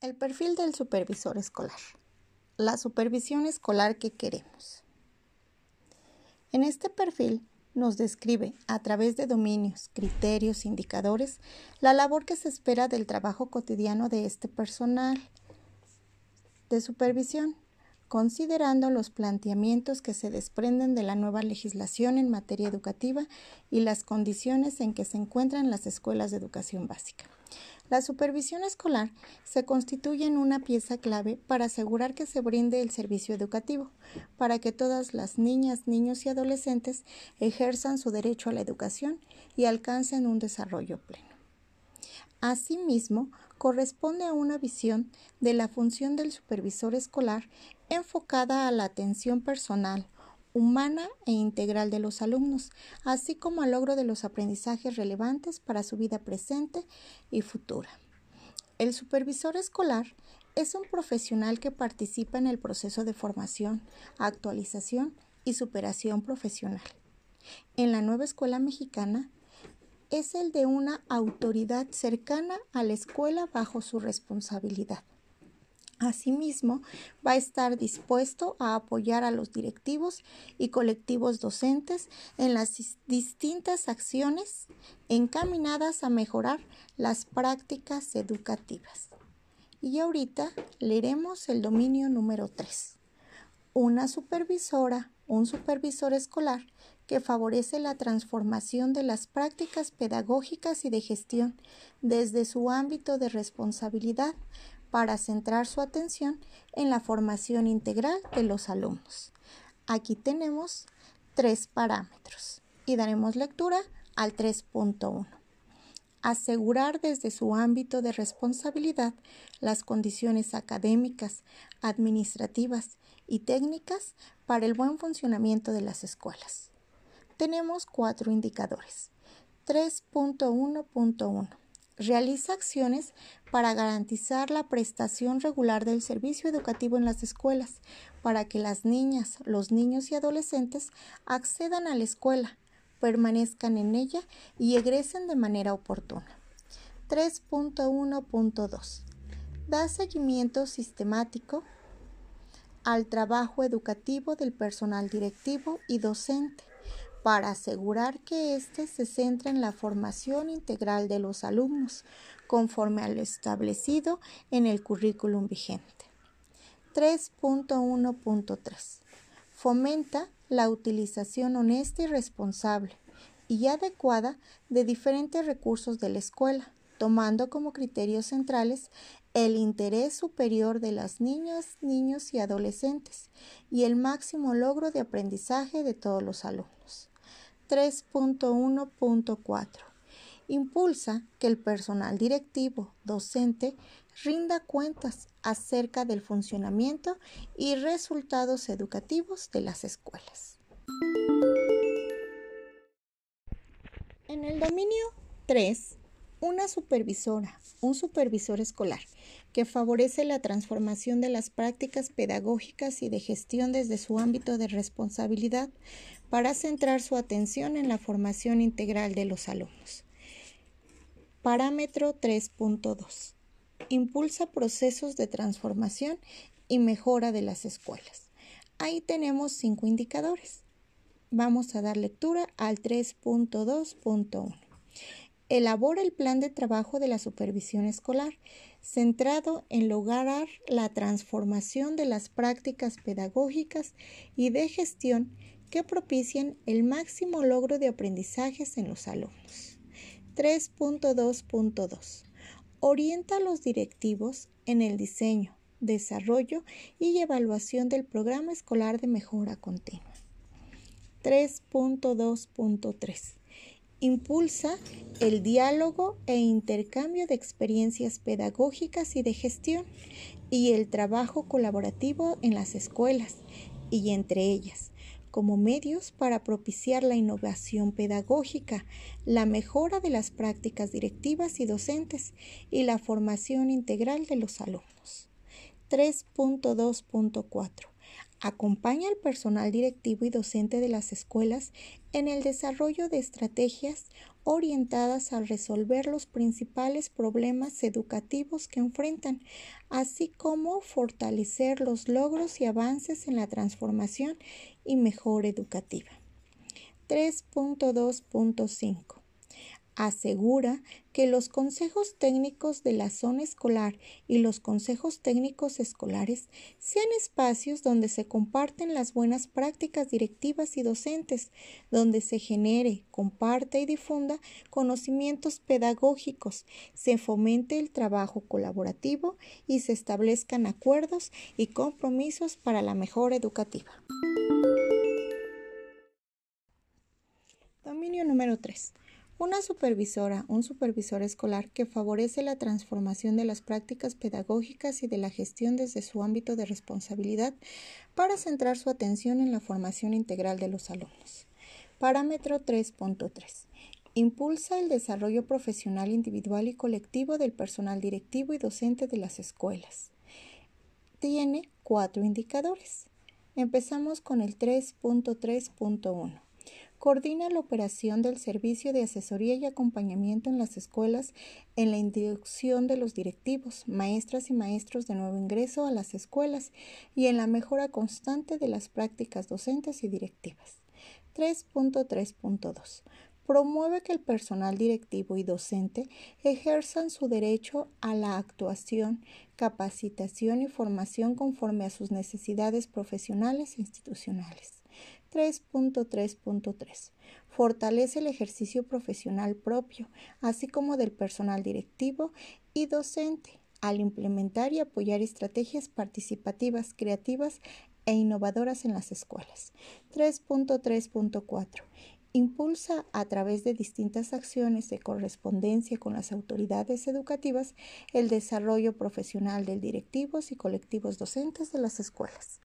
El perfil del supervisor escolar. La supervisión escolar que queremos. En este perfil nos describe, a través de dominios, criterios, indicadores, la labor que se espera del trabajo cotidiano de este personal de supervisión, considerando los planteamientos que se desprenden de la nueva legislación en materia educativa y las condiciones en que se encuentran las escuelas de educación básica. La supervisión escolar se constituye en una pieza clave para asegurar que se brinde el servicio educativo, para que todas las niñas, niños y adolescentes ejerzan su derecho a la educación y alcancen un desarrollo pleno. Asimismo, corresponde a una visión de la función del supervisor escolar enfocada a la atención personal, humana e integral de los alumnos, así como al logro de los aprendizajes relevantes para su vida presente y futura. El supervisor escolar es un profesional que participa en el proceso de formación, actualización y superación profesional. En la nueva escuela mexicana es el de una autoridad cercana a la escuela bajo su responsabilidad. Asimismo, va a estar dispuesto a apoyar a los directivos y colectivos docentes en las distintas acciones encaminadas a mejorar las prácticas educativas. Y ahorita leeremos el dominio número 3. Una supervisora, un supervisor escolar que favorece la transformación de las prácticas pedagógicas y de gestión desde su ámbito de responsabilidad para centrar su atención en la formación integral de los alumnos. Aquí tenemos tres parámetros y daremos lectura al 3.1. Asegurar desde su ámbito de responsabilidad las condiciones académicas, administrativas y técnicas para el buen funcionamiento de las escuelas. Tenemos cuatro indicadores. 3.1.1 realiza acciones para garantizar la prestación regular del servicio educativo en las escuelas, para que las niñas, los niños y adolescentes accedan a la escuela, permanezcan en ella y egresen de manera oportuna. 3.1.2. Da seguimiento sistemático al trabajo educativo del personal directivo y docente para asegurar que éste se centre en la formación integral de los alumnos, conforme a lo establecido en el currículum vigente. 3.1.3. Fomenta la utilización honesta y responsable y adecuada de diferentes recursos de la escuela, tomando como criterios centrales el interés superior de las niñas, niños y adolescentes y el máximo logro de aprendizaje de todos los alumnos. 3.1.4. Impulsa que el personal directivo, docente, rinda cuentas acerca del funcionamiento y resultados educativos de las escuelas. En el dominio 3, una supervisora, un supervisor escolar, que favorece la transformación de las prácticas pedagógicas y de gestión desde su ámbito de responsabilidad para centrar su atención en la formación integral de los alumnos. Parámetro 3.2. Impulsa procesos de transformación y mejora de las escuelas. Ahí tenemos cinco indicadores. Vamos a dar lectura al 3.2.1. Elabora el plan de trabajo de la supervisión escolar, centrado en lograr la transformación de las prácticas pedagógicas y de gestión que propicien el máximo logro de aprendizajes en los alumnos. 3.2.2. Orienta a los directivos en el diseño, desarrollo y evaluación del programa escolar de mejora continua. 3.2.3. Impulsa el diálogo e intercambio de experiencias pedagógicas y de gestión y el trabajo colaborativo en las escuelas y entre ellas, como medios para propiciar la innovación pedagógica, la mejora de las prácticas directivas y docentes y la formación integral de los alumnos. 3.2.4. Acompaña al personal directivo y docente de las escuelas en el desarrollo de estrategias orientadas a resolver los principales problemas educativos que enfrentan, así como fortalecer los logros y avances en la transformación y mejora educativa. 3.2.5 asegura que los consejos técnicos de la zona escolar y los consejos técnicos escolares sean espacios donde se comparten las buenas prácticas directivas y docentes, donde se genere, comparte y difunda conocimientos pedagógicos, se fomente el trabajo colaborativo y se establezcan acuerdos y compromisos para la mejora educativa. Dominio número 3 una supervisora, un supervisor escolar que favorece la transformación de las prácticas pedagógicas y de la gestión desde su ámbito de responsabilidad para centrar su atención en la formación integral de los alumnos. Parámetro 3.3. Impulsa el desarrollo profesional individual y colectivo del personal directivo y docente de las escuelas. Tiene cuatro indicadores. Empezamos con el 3.3.1 Coordina la operación del servicio de asesoría y acompañamiento en las escuelas en la inducción de los directivos, maestras y maestros de nuevo ingreso a las escuelas y en la mejora constante de las prácticas docentes y directivas. 3.3.2 promueve que el personal directivo y docente ejerzan su derecho a la actuación, capacitación y formación conforme a sus necesidades profesionales e institucionales. 3.3.3. Fortalece el ejercicio profesional propio, así como del personal directivo y docente, al implementar y apoyar estrategias participativas, creativas e innovadoras en las escuelas. 3.3.4. Impulsa a través de distintas acciones de correspondencia con las autoridades educativas el desarrollo profesional de directivos y colectivos docentes de las escuelas.